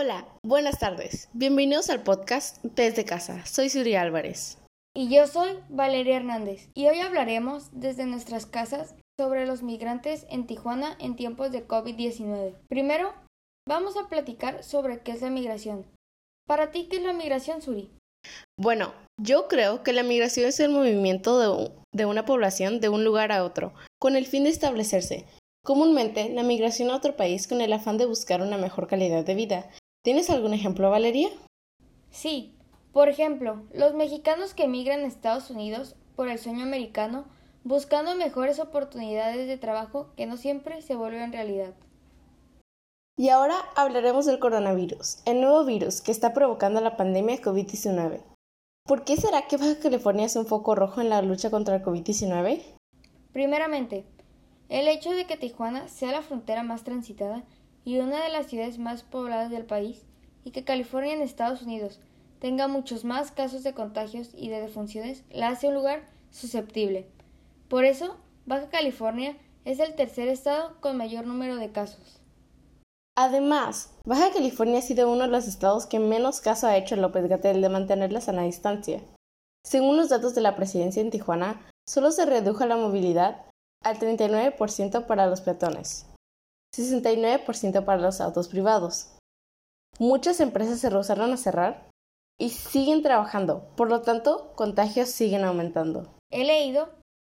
Hola, buenas tardes. Bienvenidos al podcast Desde Casa. Soy Suri Álvarez. Y yo soy Valeria Hernández. Y hoy hablaremos desde nuestras casas sobre los migrantes en Tijuana en tiempos de COVID-19. Primero, vamos a platicar sobre qué es la migración. Para ti, ¿qué es la migración, Suri? Bueno, yo creo que la migración es el movimiento de, de una población de un lugar a otro, con el fin de establecerse. Comúnmente, la migración a otro país con el afán de buscar una mejor calidad de vida. ¿Tienes algún ejemplo, Valeria? Sí. Por ejemplo, los mexicanos que emigran a Estados Unidos por el sueño americano buscando mejores oportunidades de trabajo que no siempre se vuelven realidad. Y ahora hablaremos del coronavirus, el nuevo virus que está provocando la pandemia COVID-19. ¿Por qué será que Baja California es un foco rojo en la lucha contra el COVID-19? Primeramente, el hecho de que Tijuana sea la frontera más transitada y una de las ciudades más pobladas del país, y que California en Estados Unidos tenga muchos más casos de contagios y de defunciones, la hace un lugar susceptible. Por eso, Baja California es el tercer estado con mayor número de casos. Además, Baja California ha sido uno de los estados que menos caso ha hecho López Gatel de mantener la sana distancia. Según los datos de la presidencia en Tijuana, solo se redujo la movilidad al 39% para los peatones, 69% para los autos privados. Muchas empresas se rehusaron a cerrar y siguen trabajando, por lo tanto, contagios siguen aumentando. He leído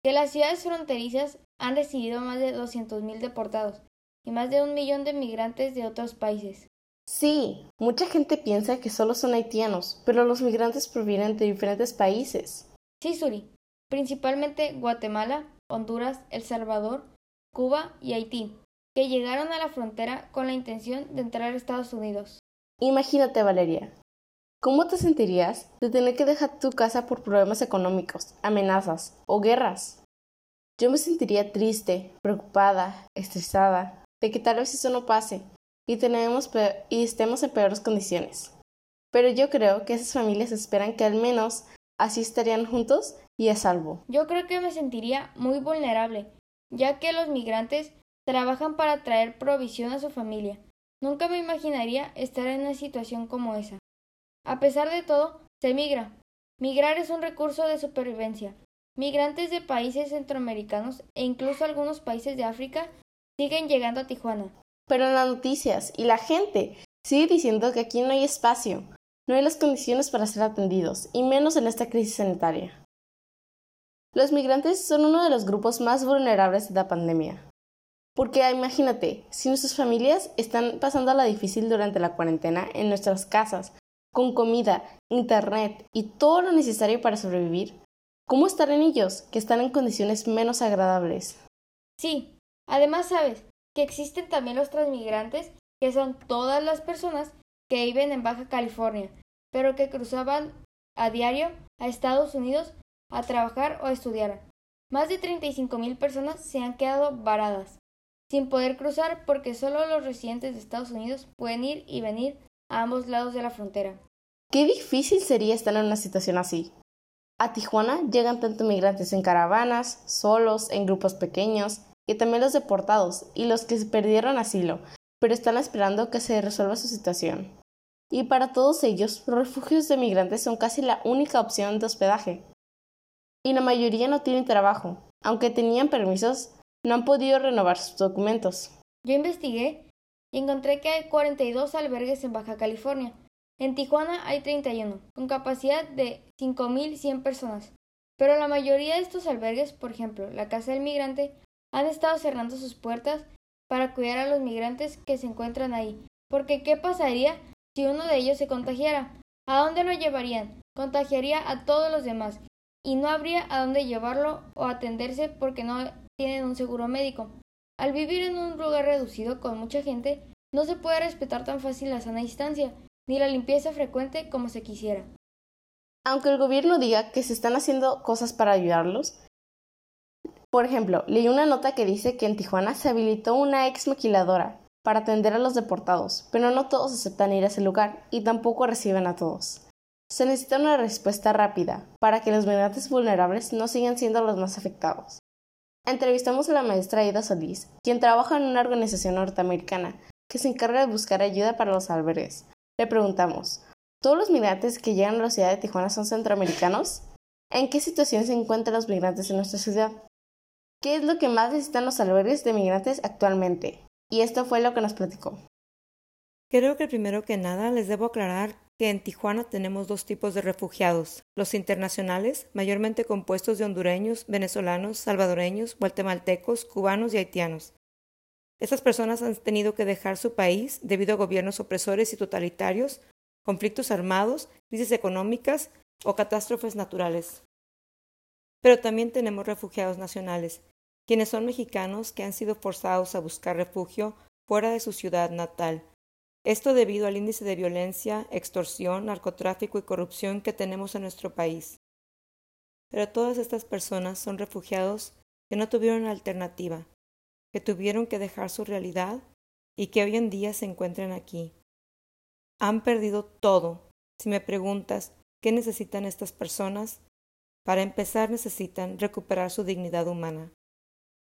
que las ciudades fronterizas han recibido más de 200.000 deportados y más de un millón de migrantes de otros países. Sí, mucha gente piensa que solo son haitianos, pero los migrantes provienen de diferentes países. Sí, Suri, principalmente Guatemala, Honduras, El Salvador, Cuba y Haití, que llegaron a la frontera con la intención de entrar a Estados Unidos. Imagínate, Valeria, ¿cómo te sentirías de tener que dejar tu casa por problemas económicos, amenazas o guerras? Yo me sentiría triste, preocupada, estresada, de que tal vez eso no pase y, tenemos y estemos en peores condiciones. Pero yo creo que esas familias esperan que al menos así estarían juntos y a salvo. Yo creo que me sentiría muy vulnerable, ya que los migrantes trabajan para traer provisión a su familia. Nunca me imaginaría estar en una situación como esa. A pesar de todo, se migra. Migrar es un recurso de supervivencia. Migrantes de países centroamericanos e incluso algunos países de África siguen llegando a Tijuana. Pero en las noticias y la gente sigue diciendo que aquí no hay espacio, no hay las condiciones para ser atendidos, y menos en esta crisis sanitaria. Los migrantes son uno de los grupos más vulnerables de la pandemia. Porque imagínate, si nuestras familias están pasando la difícil durante la cuarentena en nuestras casas, con comida, internet y todo lo necesario para sobrevivir, ¿cómo estarán ellos, que están en condiciones menos agradables? Sí, además sabes que existen también los transmigrantes, que son todas las personas que viven en Baja California, pero que cruzaban a diario a Estados Unidos a trabajar o a estudiar. Más de 35.000 personas se han quedado varadas, sin poder cruzar porque solo los residentes de Estados Unidos pueden ir y venir a ambos lados de la frontera. Qué difícil sería estar en una situación así. A Tijuana llegan tanto migrantes en caravanas, solos, en grupos pequeños, y también los deportados y los que perdieron asilo, pero están esperando que se resuelva su situación. Y para todos ellos, los refugios de migrantes son casi la única opción de hospedaje y la mayoría no tienen trabajo. Aunque tenían permisos, no han podido renovar sus documentos. Yo investigué y encontré que hay 42 albergues en Baja California. En Tijuana hay 31, con capacidad de 5.100 personas. Pero la mayoría de estos albergues, por ejemplo, la Casa del Migrante, han estado cerrando sus puertas para cuidar a los migrantes que se encuentran ahí. Porque ¿qué pasaría si uno de ellos se contagiara? ¿A dónde lo llevarían? Contagiaría a todos los demás y no habría a dónde llevarlo o atenderse porque no tienen un seguro médico. Al vivir en un lugar reducido con mucha gente, no se puede respetar tan fácil la sana distancia, ni la limpieza frecuente como se quisiera. Aunque el gobierno diga que se están haciendo cosas para ayudarlos, por ejemplo, leí una nota que dice que en Tijuana se habilitó una ex maquiladora para atender a los deportados, pero no todos aceptan ir a ese lugar y tampoco reciben a todos. Se necesita una respuesta rápida para que los migrantes vulnerables no sigan siendo los más afectados. Entrevistamos a la maestra Ida Solís, quien trabaja en una organización norteamericana que se encarga de buscar ayuda para los albergues. Le preguntamos, ¿todos los migrantes que llegan a la ciudad de Tijuana son centroamericanos? ¿En qué situación se encuentran los migrantes en nuestra ciudad? ¿Qué es lo que más necesitan los albergues de migrantes actualmente? Y esto fue lo que nos platicó. Creo que primero que nada les debo aclarar que en Tijuana tenemos dos tipos de refugiados, los internacionales, mayormente compuestos de hondureños, venezolanos, salvadoreños, guatemaltecos, cubanos y haitianos. Estas personas han tenido que dejar su país debido a gobiernos opresores y totalitarios, conflictos armados, crisis económicas o catástrofes naturales. Pero también tenemos refugiados nacionales, quienes son mexicanos que han sido forzados a buscar refugio fuera de su ciudad natal, esto debido al índice de violencia, extorsión, narcotráfico y corrupción que tenemos en nuestro país. Pero todas estas personas son refugiados que no tuvieron alternativa, que tuvieron que dejar su realidad y que hoy en día se encuentran aquí. Han perdido todo. Si me preguntas qué necesitan estas personas, para empezar necesitan recuperar su dignidad humana.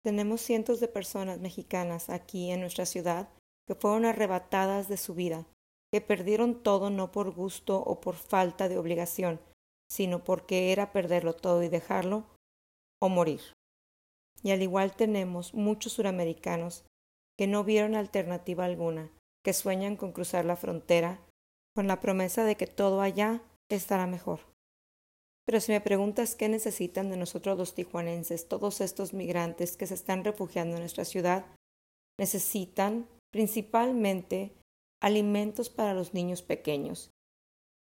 Tenemos cientos de personas mexicanas aquí en nuestra ciudad que fueron arrebatadas de su vida, que perdieron todo no por gusto o por falta de obligación, sino porque era perderlo todo y dejarlo o morir. Y al igual tenemos muchos suramericanos que no vieron alternativa alguna, que sueñan con cruzar la frontera con la promesa de que todo allá estará mejor. Pero si me preguntas qué necesitan de nosotros los tijuanenses, todos estos migrantes que se están refugiando en nuestra ciudad, necesitan principalmente alimentos para los niños pequeños.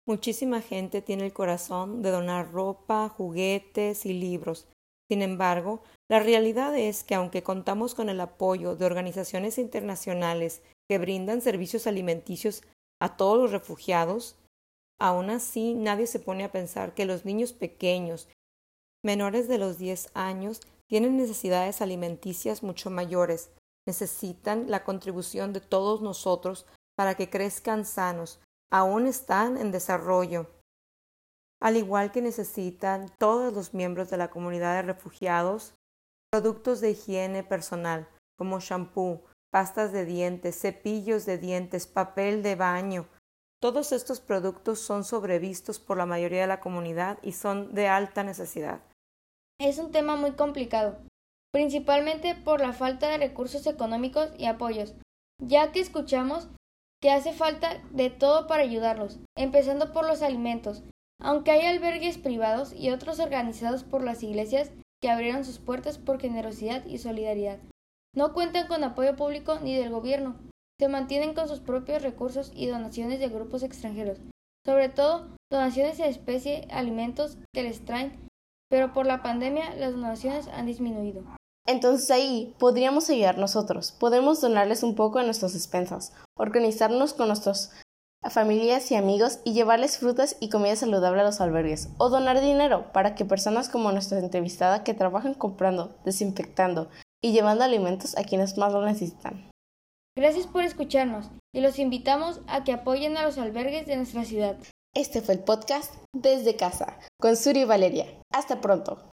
Muchísima gente tiene el corazón de donar ropa, juguetes y libros. Sin embargo, la realidad es que aunque contamos con el apoyo de organizaciones internacionales que brindan servicios alimenticios a todos los refugiados, aún así nadie se pone a pensar que los niños pequeños, menores de los 10 años, tienen necesidades alimenticias mucho mayores, necesitan la contribución de todos nosotros para que crezcan sanos, aún están en desarrollo, al igual que necesitan todos los miembros de la comunidad de refugiados productos de higiene personal como shampoo, pastas de dientes, cepillos de dientes, papel de baño. Todos estos productos son sobrevistos por la mayoría de la comunidad y son de alta necesidad. Es un tema muy complicado, principalmente por la falta de recursos económicos y apoyos, ya que escuchamos que hace falta de todo para ayudarlos, empezando por los alimentos, aunque hay albergues privados y otros organizados por las iglesias que abrieron sus puertas por generosidad y solidaridad. No cuentan con apoyo público ni del gobierno, se mantienen con sus propios recursos y donaciones de grupos extranjeros, sobre todo donaciones de especie, alimentos que les traen, pero por la pandemia las donaciones han disminuido. Entonces ahí podríamos ayudar nosotros, podemos donarles un poco de nuestras despensas, organizarnos con nuestras familias y amigos y llevarles frutas y comida saludable a los albergues, o donar dinero para que personas como nuestra entrevistada que trabajan comprando, desinfectando y llevando alimentos a quienes más lo necesitan. Gracias por escucharnos y los invitamos a que apoyen a los albergues de nuestra ciudad. Este fue el podcast Desde Casa con Suri y Valeria. Hasta pronto.